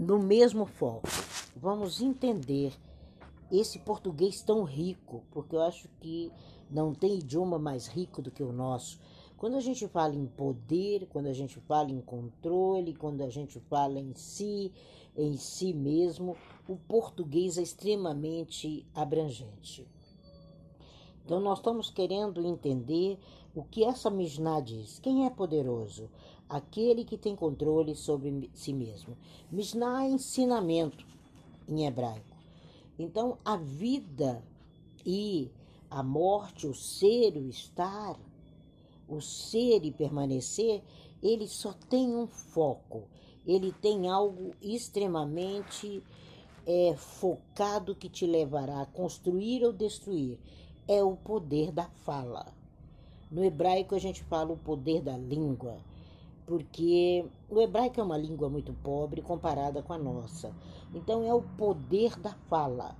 no mesmo foco. Vamos entender esse português tão rico, porque eu acho que não tem idioma mais rico do que o nosso. Quando a gente fala em poder, quando a gente fala em controle, quando a gente fala em si, em si mesmo, o português é extremamente abrangente. Então, nós estamos querendo entender o que essa Mishnah diz. Quem é poderoso? Aquele que tem controle sobre si mesmo. Mishnah é ensinamento em hebraico. Então, a vida e a morte, o ser, o estar, o ser e permanecer, ele só tem um foco. Ele tem algo extremamente é, focado que te levará a construir ou destruir. É o poder da fala. No hebraico a gente fala o poder da língua, porque o hebraico é uma língua muito pobre comparada com a nossa. Então é o poder da fala.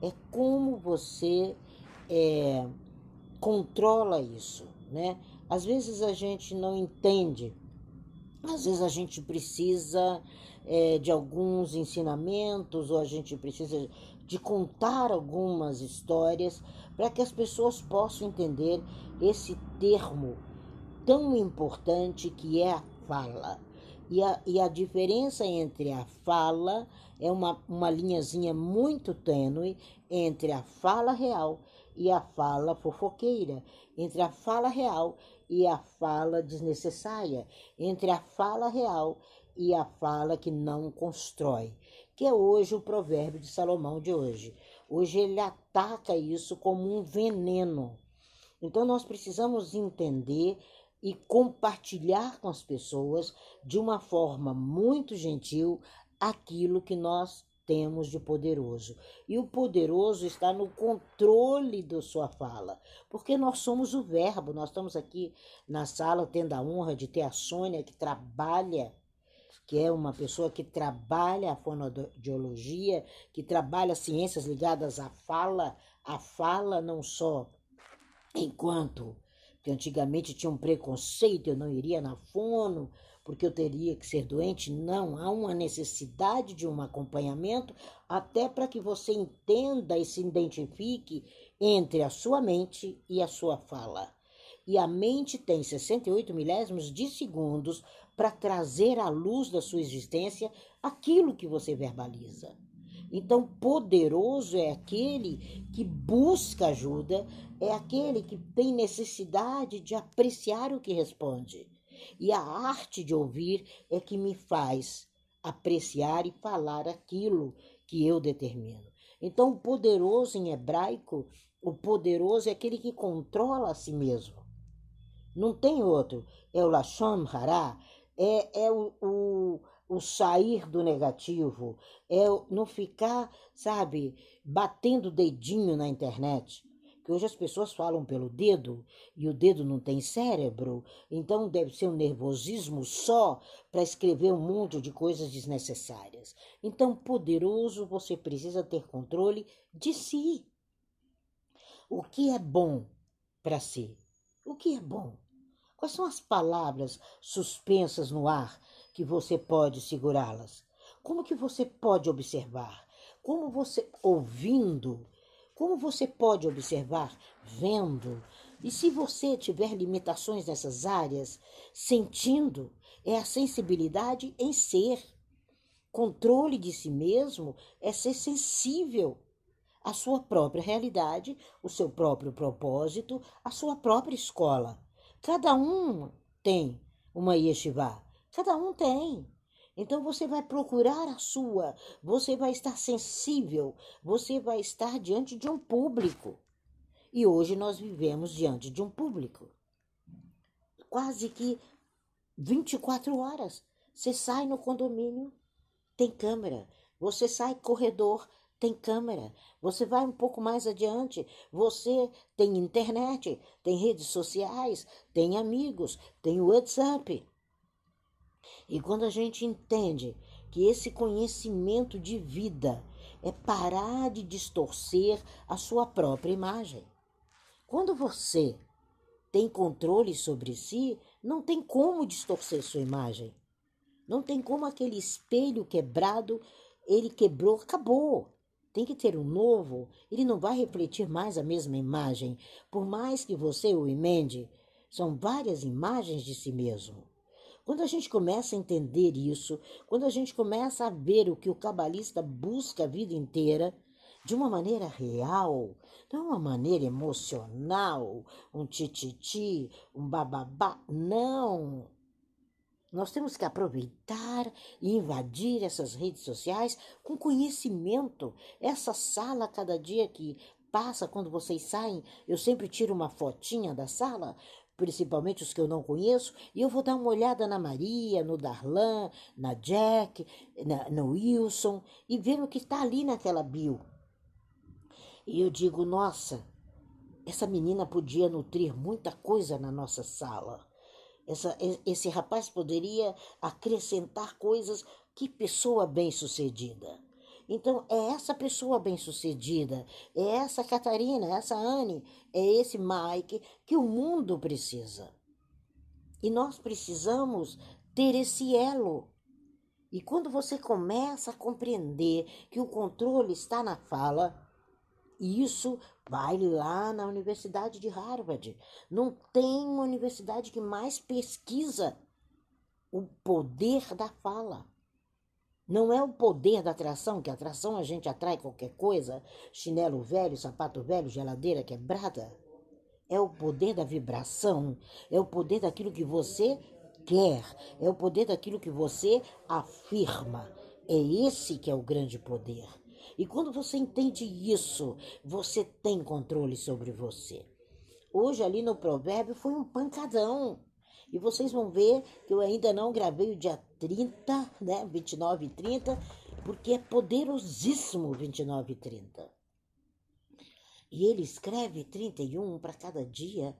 É como você é, controla isso, né? Às vezes a gente não entende, às vezes a gente precisa é, de alguns ensinamentos ou a gente precisa de contar algumas histórias para que as pessoas possam entender esse termo tão importante que é a fala. E a, e a diferença entre a fala é uma, uma linhazinha muito tênue entre a fala real e a fala fofoqueira, entre a fala real e a fala desnecessária, entre a fala real e a fala que não constrói, que é hoje o provérbio de Salomão de hoje. Hoje ele ataca isso como um veneno. Então nós precisamos entender e compartilhar com as pessoas de uma forma muito gentil aquilo que nós temos de poderoso. E o poderoso está no controle da sua fala, porque nós somos o verbo. Nós estamos aqui na sala tendo a honra de ter a Sônia que trabalha que é uma pessoa que trabalha a fonoaudiologia, que trabalha ciências ligadas à fala, a fala não só enquanto que antigamente tinha um preconceito, eu não iria na fono, porque eu teria que ser doente. Não, há uma necessidade de um acompanhamento, até para que você entenda e se identifique entre a sua mente e a sua fala. E a mente tem 68 milésimos de segundos para trazer à luz da sua existência aquilo que você verbaliza. Então, poderoso é aquele que busca ajuda, é aquele que tem necessidade de apreciar o que responde. E a arte de ouvir é que me faz apreciar e falar aquilo que eu determino. Então, o poderoso em hebraico, o poderoso é aquele que controla a si mesmo. Não tem outro. É o Lashon Hará, é, é o, o, o sair do negativo, é não ficar, sabe, batendo dedinho na internet. Que hoje as pessoas falam pelo dedo e o dedo não tem cérebro, então deve ser um nervosismo só para escrever um monte de coisas desnecessárias. Então, poderoso, você precisa ter controle de si. O que é bom para si? O que é bom? Quais são as palavras suspensas no ar que você pode segurá-las? Como que você pode observar? Como você ouvindo? Como você pode observar vendo? E se você tiver limitações nessas áreas, sentindo, é a sensibilidade em ser. Controle de si mesmo é ser sensível à sua própria realidade, o seu próprio propósito, a sua própria escola. Cada um tem uma yeshiva. Cada um tem. Então você vai procurar a sua, você vai estar sensível, você vai estar diante de um público. E hoje nós vivemos diante de um público. Quase que 24 horas. Você sai no condomínio, tem câmera. Você sai corredor, tem câmera. Você vai um pouco mais adiante, você tem internet, tem redes sociais, tem amigos, tem WhatsApp. E quando a gente entende que esse conhecimento de vida é parar de distorcer a sua própria imagem. Quando você tem controle sobre si, não tem como distorcer sua imagem. Não tem como aquele espelho quebrado, ele quebrou, acabou. Tem que ter um novo, ele não vai refletir mais a mesma imagem, por mais que você o emende. São várias imagens de si mesmo. Quando a gente começa a entender isso, quando a gente começa a ver o que o cabalista busca a vida inteira, de uma maneira real, não uma maneira emocional, um tititi, um bababá, não. Nós temos que aproveitar e invadir essas redes sociais com conhecimento. Essa sala, cada dia que passa, quando vocês saem, eu sempre tiro uma fotinha da sala, principalmente os que eu não conheço, e eu vou dar uma olhada na Maria, no Darlan, na Jack, na, no Wilson, e ver o que está ali naquela bio. E eu digo, nossa, essa menina podia nutrir muita coisa na nossa sala. Essa, esse rapaz poderia acrescentar coisas. Que pessoa bem-sucedida. Então, é essa pessoa bem-sucedida, é essa Catarina, é essa Anne, é esse Mike que o mundo precisa. E nós precisamos ter esse elo. E quando você começa a compreender que o controle está na fala, isso vai lá na Universidade de Harvard. Não tem uma universidade que mais pesquisa o poder da fala. Não é o poder da atração, que a atração a gente atrai qualquer coisa, chinelo velho, sapato velho, geladeira quebrada. É o poder da vibração, é o poder daquilo que você quer, é o poder daquilo que você afirma. É esse que é o grande poder. E quando você entende isso, você tem controle sobre você. Hoje, ali no provérbio, foi um pancadão. E vocês vão ver que eu ainda não gravei o dia 30, né? 29 e 30, porque é poderosíssimo 29 e 30. E ele escreve 31 para cada dia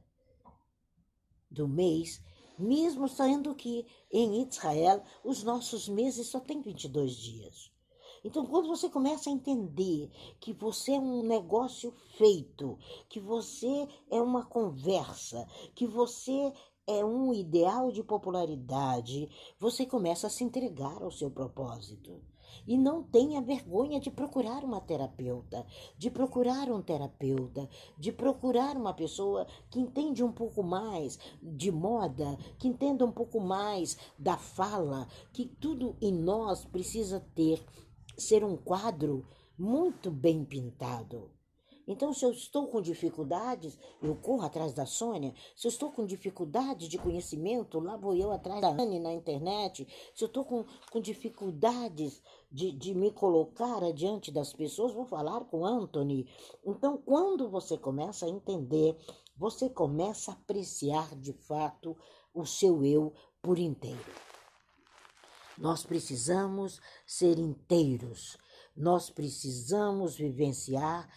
do mês, mesmo saindo que em Israel os nossos meses só têm 22 dias. Então, quando você começa a entender que você é um negócio feito, que você é uma conversa, que você é um ideal de popularidade, você começa a se entregar ao seu propósito. E não tenha vergonha de procurar uma terapeuta, de procurar um terapeuta, de procurar uma pessoa que entende um pouco mais de moda, que entenda um pouco mais da fala, que tudo em nós precisa ter ser um quadro muito bem pintado. Então, se eu estou com dificuldades, eu corro atrás da Sônia. Se eu estou com dificuldade de conhecimento, lá vou eu atrás da Anne na internet. Se eu estou com, com dificuldades de, de me colocar adiante das pessoas, vou falar com Anthony. Então, quando você começa a entender, você começa a apreciar de fato o seu eu por inteiro. Nós precisamos ser inteiros, nós precisamos vivenciar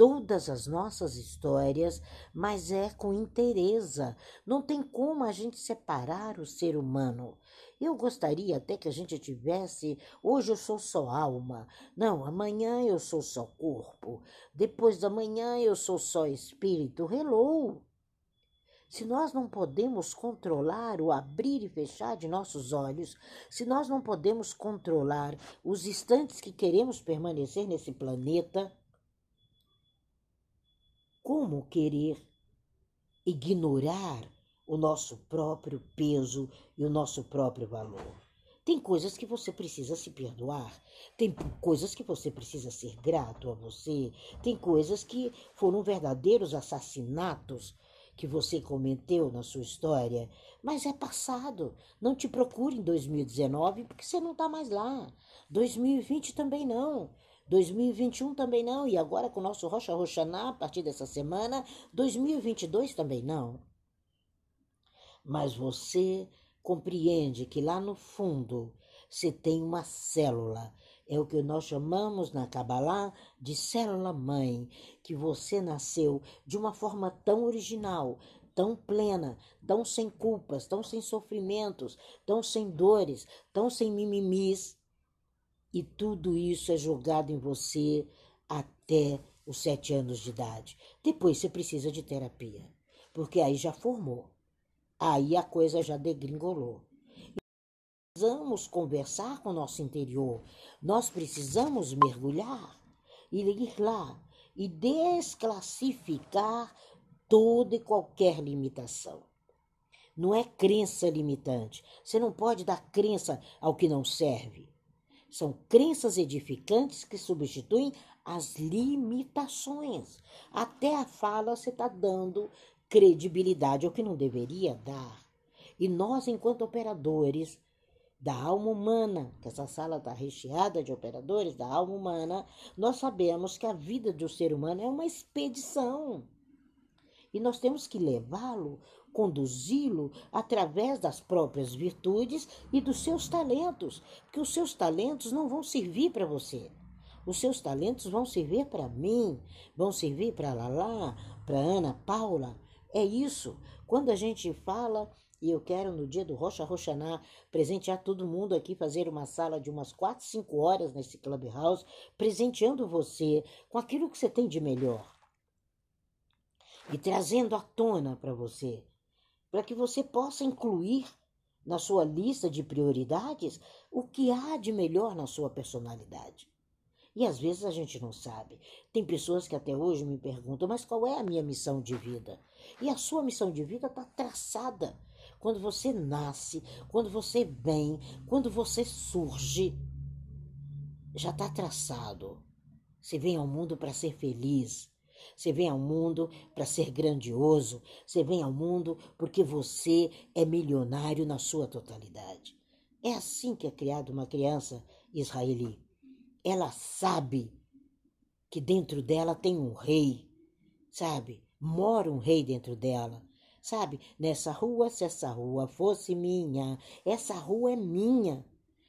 todas as nossas histórias, mas é com inteireza. Não tem como a gente separar o ser humano. Eu gostaria até que a gente tivesse. Hoje eu sou só alma. Não, amanhã eu sou só corpo. Depois da manhã eu sou só espírito. Hello! se nós não podemos controlar o abrir e fechar de nossos olhos, se nós não podemos controlar os instantes que queremos permanecer nesse planeta, como querer ignorar o nosso próprio peso e o nosso próprio valor? Tem coisas que você precisa se perdoar, tem coisas que você precisa ser grato a você, tem coisas que foram verdadeiros assassinatos que você cometeu na sua história, mas é passado. Não te procure em 2019 porque você não está mais lá. 2020 também não. 2021 também não. E agora com o nosso Rocha Roxaná, a partir dessa semana, 2022 também não. Mas você compreende que lá no fundo você tem uma célula é o que nós chamamos na Kabbalah de célula-mãe, que você nasceu de uma forma tão original, tão plena, tão sem culpas, tão sem sofrimentos, tão sem dores, tão sem mimimis. E tudo isso é jogado em você até os sete anos de idade. Depois você precisa de terapia, porque aí já formou. Aí a coisa já degringolou precisamos conversar com o nosso interior, nós precisamos mergulhar e ir lá e desclassificar toda e qualquer limitação. Não é crença limitante. Você não pode dar crença ao que não serve. São crenças edificantes que substituem as limitações. Até a fala você está dando credibilidade ao que não deveria dar. E nós, enquanto operadores da alma humana, que essa sala está recheada de operadores da alma humana, nós sabemos que a vida do ser humano é uma expedição. E nós temos que levá-lo, conduzi-lo através das próprias virtudes e dos seus talentos, porque os seus talentos não vão servir para você. Os seus talentos vão servir para mim, vão servir para Lala, para Ana Paula. É isso. Quando a gente fala, e eu quero no dia do Rocha Roxaná presentear todo mundo aqui, fazer uma sala de umas 4, 5 horas nesse Clubhouse, presenteando você com aquilo que você tem de melhor. E trazendo à tona para você, para que você possa incluir na sua lista de prioridades o que há de melhor na sua personalidade. E às vezes a gente não sabe. Tem pessoas que até hoje me perguntam, mas qual é a minha missão de vida? E a sua missão de vida está traçada. Quando você nasce, quando você vem, quando você surge, já está traçado. Você vem ao mundo para ser feliz. Você vem ao mundo para ser grandioso. Você vem ao mundo porque você é milionário na sua totalidade. É assim que é criada uma criança israelita ela sabe que dentro dela tem um rei, sabe? Mora um rei dentro dela, sabe? Nessa rua, se essa rua fosse minha, essa rua é minha.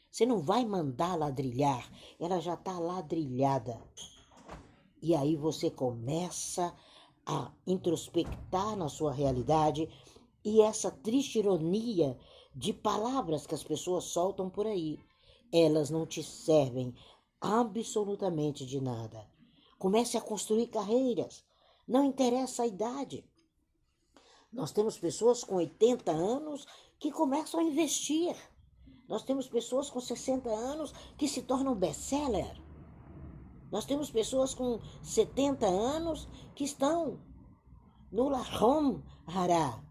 Você não vai mandar ladrilhar, ela já está ladrilhada. E aí você começa a introspectar na sua realidade e essa triste ironia de palavras que as pessoas soltam por aí. Elas não te servem absolutamente de nada. Comece a construir carreiras. Não interessa a idade. Nós temos pessoas com 80 anos que começam a investir. Nós temos pessoas com 60 anos que se tornam best-seller. Nós temos pessoas com 70 anos que estão no Lahom Hará.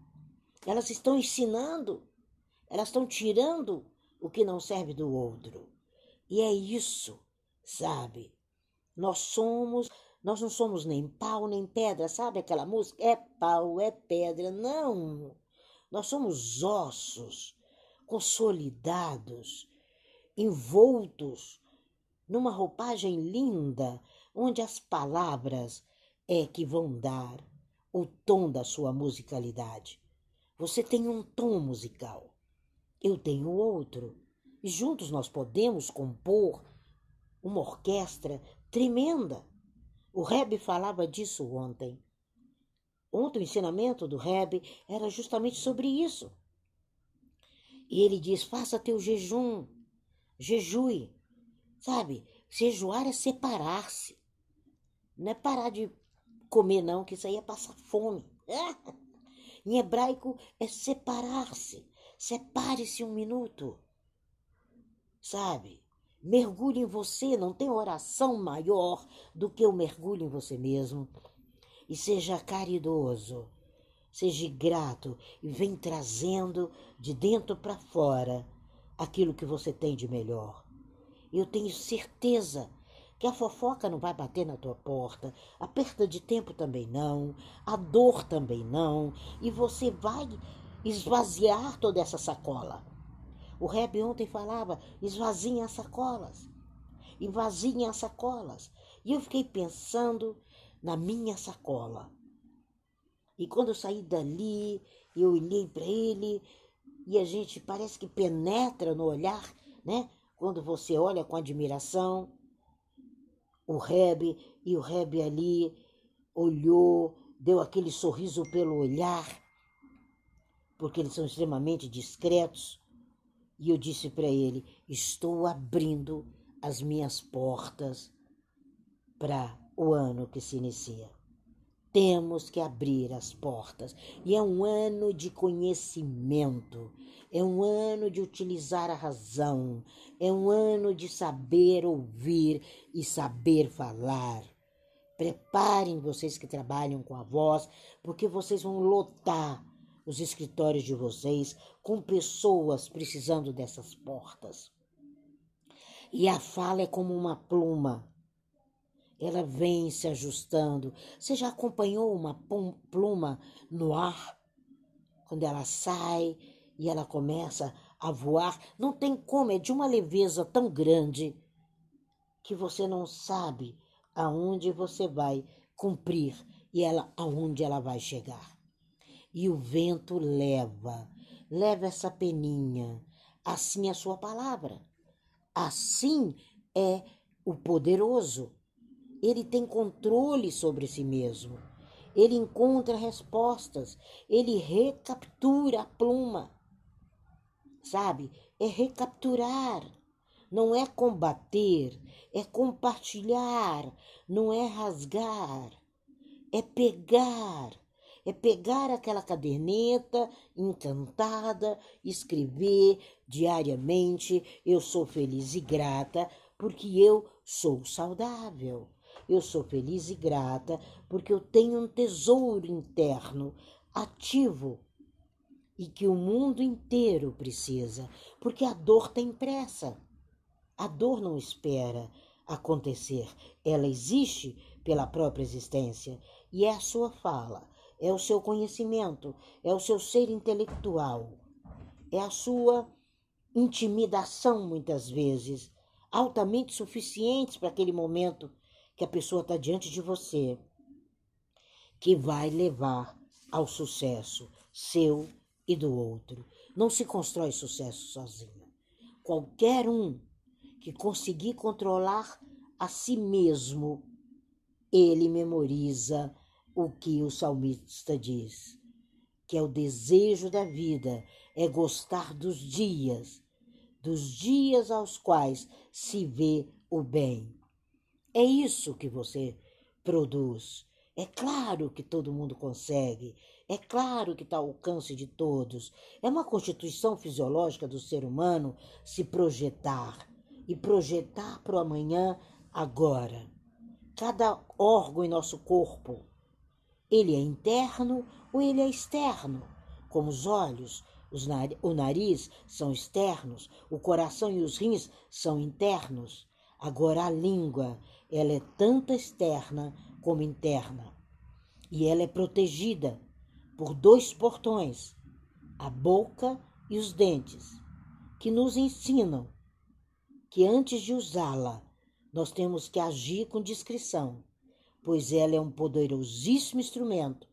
Elas estão ensinando, elas estão tirando o que não serve do outro. E é isso sabe? Nós somos, nós não somos nem pau nem pedra, sabe aquela música? É pau, é pedra, não. Nós somos ossos consolidados, envoltos numa roupagem linda, onde as palavras é que vão dar o tom da sua musicalidade. Você tem um tom musical, eu tenho outro, e juntos nós podemos compor uma orquestra tremenda. O Reb falava disso ontem. Ontem o ensinamento do Reb era justamente sobre isso. E ele diz: faça teu jejum, jejue. Sabe, jejuar é separar-se. Não é parar de comer, não, que isso aí é passar fome. em hebraico é separar-se. Separe-se um minuto. Sabe? Mergulhe em você, não tem oração maior do que o mergulho em você mesmo. E seja caridoso, seja grato e vem trazendo de dentro para fora aquilo que você tem de melhor. Eu tenho certeza que a fofoca não vai bater na tua porta, a perda de tempo também não, a dor também não, e você vai esvaziar toda essa sacola. O Reb ontem falava: esvaziem as sacolas, esvaziem as sacolas. E eu fiquei pensando na minha sacola. E quando eu saí dali, eu olhei para ele e a gente parece que penetra no olhar, né? Quando você olha com admiração, o Reb e o Reb ali olhou, deu aquele sorriso pelo olhar, porque eles são extremamente discretos. E eu disse para ele: Estou abrindo as minhas portas para o ano que se inicia. Temos que abrir as portas. E é um ano de conhecimento, é um ano de utilizar a razão, é um ano de saber ouvir e saber falar. Preparem vocês que trabalham com a voz, porque vocês vão lotar os escritórios de vocês com pessoas precisando dessas portas. E a fala é como uma pluma ela vem se ajustando. Você já acompanhou uma pluma no ar? Quando ela sai e ela começa a voar, não tem como, é de uma leveza tão grande que você não sabe aonde você vai cumprir e ela aonde ela vai chegar. E o vento leva, leva essa peninha, assim é a sua palavra. Assim é o poderoso ele tem controle sobre si mesmo. Ele encontra respostas, ele recaptura a pluma. Sabe? É recapturar. Não é combater, é compartilhar, não é rasgar, é pegar, é pegar aquela caderneta encantada, escrever diariamente: eu sou feliz e grata porque eu sou saudável. Eu sou feliz e grata porque eu tenho um tesouro interno ativo e que o mundo inteiro precisa, porque a dor tem pressa. A dor não espera acontecer, ela existe pela própria existência e é a sua fala, é o seu conhecimento, é o seu ser intelectual, é a sua intimidação muitas vezes, altamente suficientes para aquele momento que a pessoa está diante de você, que vai levar ao sucesso seu e do outro. Não se constrói sucesso sozinho. Qualquer um que conseguir controlar a si mesmo, ele memoriza o que o salmista diz, que é o desejo da vida, é gostar dos dias, dos dias aos quais se vê o bem. É isso que você produz. É claro que todo mundo consegue. É claro que está ao alcance de todos. É uma constituição fisiológica do ser humano se projetar e projetar para o amanhã agora. Cada órgão em nosso corpo, ele é interno ou ele é externo, como os olhos, os nariz, o nariz são externos, o coração e os rins são internos. Agora a língua ela é tanto externa como interna. E ela é protegida por dois portões, a boca e os dentes, que nos ensinam que antes de usá-la, nós temos que agir com discrição, pois ela é um poderosíssimo instrumento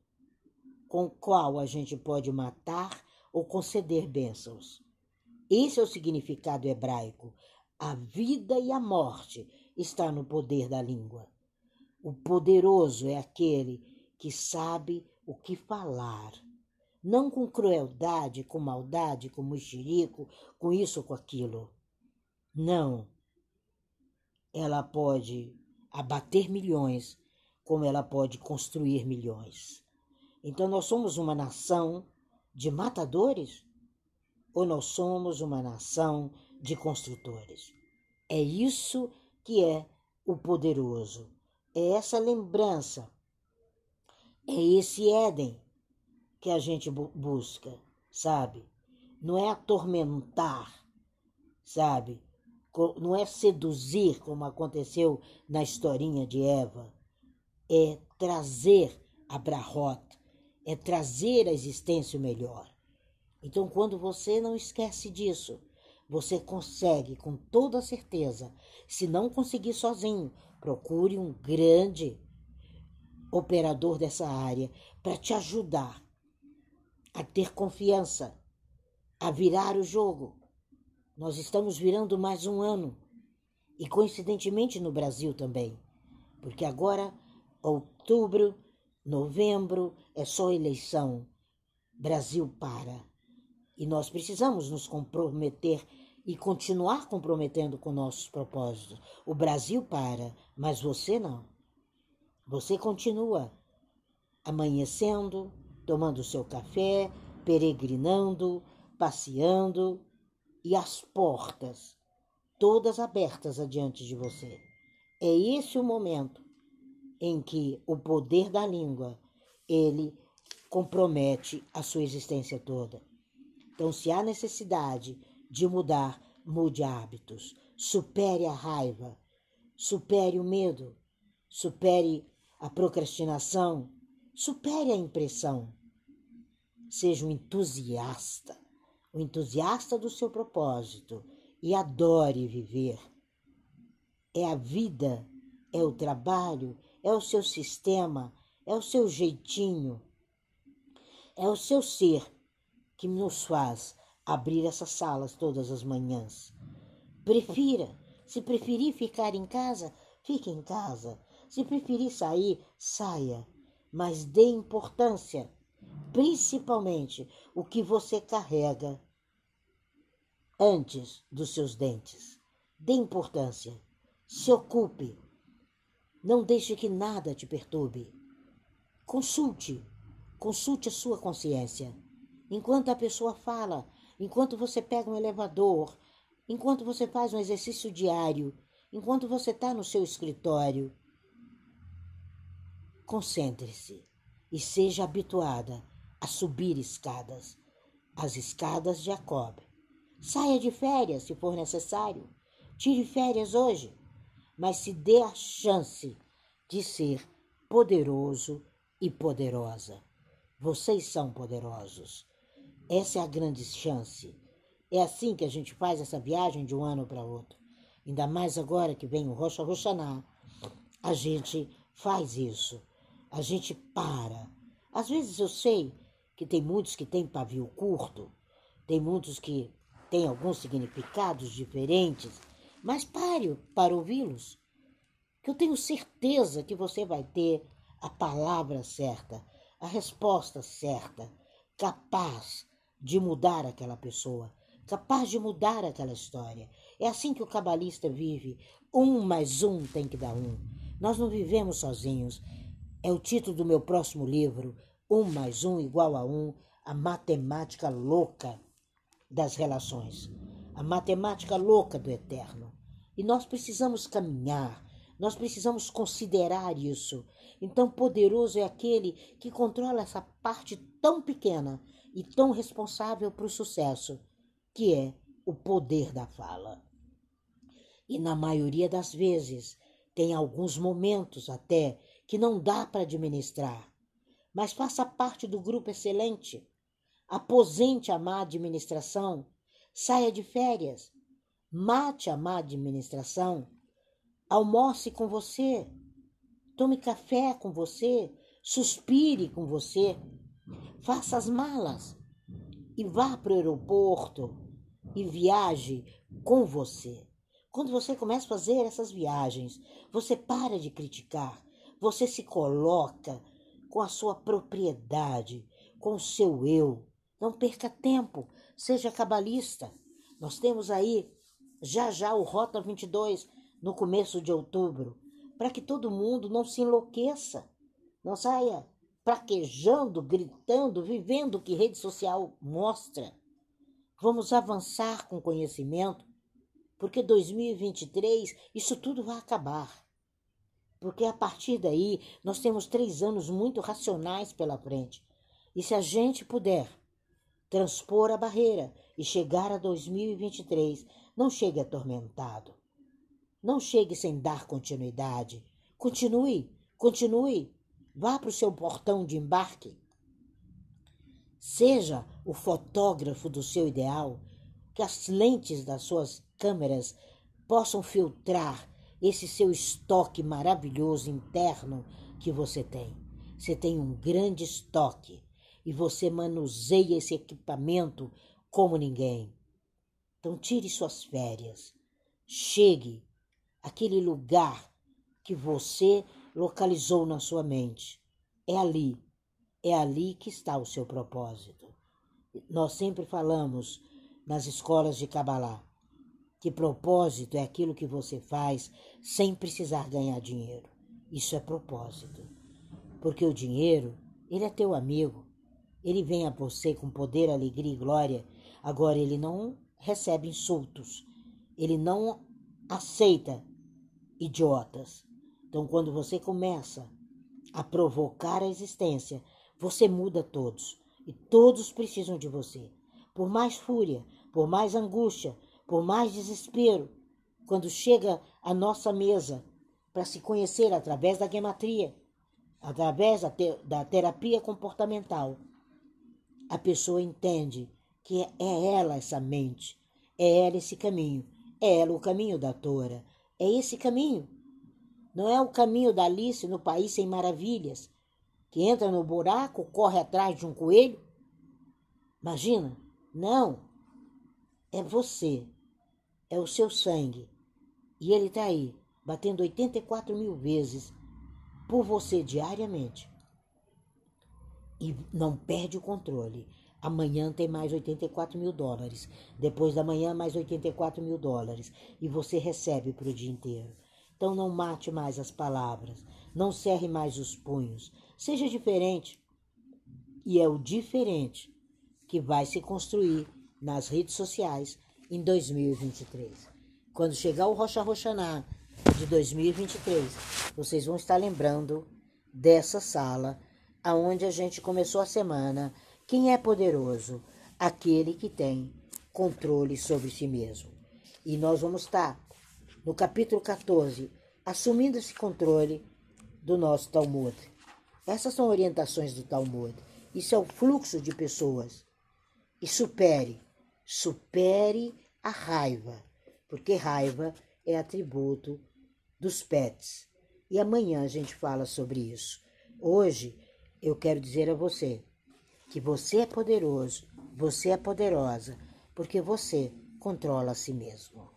com o qual a gente pode matar ou conceder bênçãos. Esse é o significado hebraico. A vida e a morte está no poder da língua. O poderoso é aquele que sabe o que falar, não com crueldade, com maldade, com mexerico, com isso ou com aquilo. Não. Ela pode abater milhões, como ela pode construir milhões. Então nós somos uma nação de matadores ou nós somos uma nação de construtores? É isso que é o poderoso. É essa lembrança, é esse Éden que a gente busca, sabe? Não é atormentar, sabe? Não é seduzir, como aconteceu na historinha de Eva. É trazer a Brahot, é trazer a existência melhor. Então, quando você não esquece disso, você consegue com toda certeza. Se não conseguir sozinho, procure um grande operador dessa área para te ajudar a ter confiança, a virar o jogo. Nós estamos virando mais um ano e coincidentemente no Brasil também, porque agora outubro, novembro é só eleição. Brasil para. E nós precisamos nos comprometer e continuar comprometendo com nossos propósitos. O Brasil para, mas você não. Você continua. amanhecendo, tomando seu café, peregrinando, passeando e as portas todas abertas adiante de você. É esse o momento em que o poder da língua ele compromete a sua existência toda. Então, se há necessidade de mudar, mude hábitos, supere a raiva, supere o medo, supere a procrastinação, supere a impressão. Seja um entusiasta, o um entusiasta do seu propósito. E adore viver. É a vida, é o trabalho, é o seu sistema, é o seu jeitinho, é o seu ser que nos faz abrir essas salas todas as manhãs. Prefira, se preferir ficar em casa, fique em casa. Se preferir sair, saia. Mas dê importância, principalmente o que você carrega antes dos seus dentes. Dê importância. Se ocupe. Não deixe que nada te perturbe. Consulte. Consulte a sua consciência. Enquanto a pessoa fala, enquanto você pega um elevador, enquanto você faz um exercício diário, enquanto você está no seu escritório. Concentre-se e seja habituada a subir escadas, as escadas de Jacob. Saia de férias se for necessário. Tire férias hoje, mas se dê a chance de ser poderoso e poderosa. Vocês são poderosos. Essa é a grande chance. É assim que a gente faz essa viagem de um ano para outro. Ainda mais agora que vem o Rocha Roxaná. A gente faz isso. A gente para. Às vezes eu sei que tem muitos que têm pavio curto, tem muitos que tem alguns significados diferentes, mas pare para ouvi-los, que eu tenho certeza que você vai ter a palavra certa, a resposta certa, capaz de mudar aquela pessoa, capaz de mudar aquela história. É assim que o cabalista vive. Um mais um tem que dar um. Nós não vivemos sozinhos. É o título do meu próximo livro, Um mais um igual a um, a matemática louca das relações, a matemática louca do eterno. E nós precisamos caminhar, nós precisamos considerar isso. Então, poderoso é aquele que controla essa parte tão pequena e tão responsável para o sucesso, que é o poder da fala. E na maioria das vezes, tem alguns momentos até que não dá para administrar, mas faça parte do grupo excelente aposente a má administração, saia de férias, mate a má administração, almoce com você, tome café com você, suspire com você, faça as malas e vá para o aeroporto e viaje com você. Quando você começa a fazer essas viagens, você para de criticar, você se coloca com a sua propriedade, com o seu eu, não perca tempo, seja cabalista. Nós temos aí já já o Rota 22 no começo de outubro, para que todo mundo não se enlouqueça, não saia praquejando, gritando, vivendo o que rede social mostra. Vamos avançar com conhecimento, porque 2023 isso tudo vai acabar. Porque a partir daí nós temos três anos muito racionais pela frente. E se a gente puder transpor a barreira e chegar a 2023. Não chegue atormentado. Não chegue sem dar continuidade. Continue, continue. Vá para o seu portão de embarque. Seja o fotógrafo do seu ideal, que as lentes das suas câmeras possam filtrar esse seu estoque maravilhoso interno que você tem. Você tem um grande estoque e você manuseia esse equipamento como ninguém. Então tire suas férias. Chegue àquele lugar que você localizou na sua mente. É ali, é ali que está o seu propósito. Nós sempre falamos nas escolas de Kabbalah que propósito é aquilo que você faz sem precisar ganhar dinheiro. Isso é propósito. Porque o dinheiro Ele é teu amigo. Ele vem a você com poder, alegria e glória. Agora ele não recebe insultos. Ele não aceita idiotas. Então, quando você começa a provocar a existência, você muda todos. E todos precisam de você. Por mais fúria, por mais angústia, por mais desespero, quando chega à nossa mesa para se conhecer através da gematria, através da, te da terapia comportamental, a pessoa entende que é ela essa mente, é ela esse caminho, é ela o caminho da Tora, é esse caminho. Não é o caminho da Alice no País Sem Maravilhas, que entra no buraco, corre atrás de um coelho. Imagina? Não. É você. É o seu sangue. E ele está aí, batendo 84 mil vezes por você diariamente. E não perde o controle. Amanhã tem mais 84 mil dólares. Depois da manhã, mais 84 mil dólares. E você recebe para o dia inteiro. Então não mate mais as palavras. Não cerre mais os punhos. Seja diferente. E é o diferente que vai se construir nas redes sociais em 2023. Quando chegar o Rocha Roxaná de 2023, vocês vão estar lembrando dessa sala aonde a gente começou a semana. Quem é poderoso? Aquele que tem controle sobre si mesmo. E nós vamos estar no capítulo 14, assumindo esse controle do nosso Talmud. Essas são orientações do Talmud. Isso é o fluxo de pessoas. E supere, supere a raiva, porque raiva é atributo dos pets. E amanhã a gente fala sobre isso. Hoje eu quero dizer a você que você é poderoso, você é poderosa, porque você controla a si mesmo.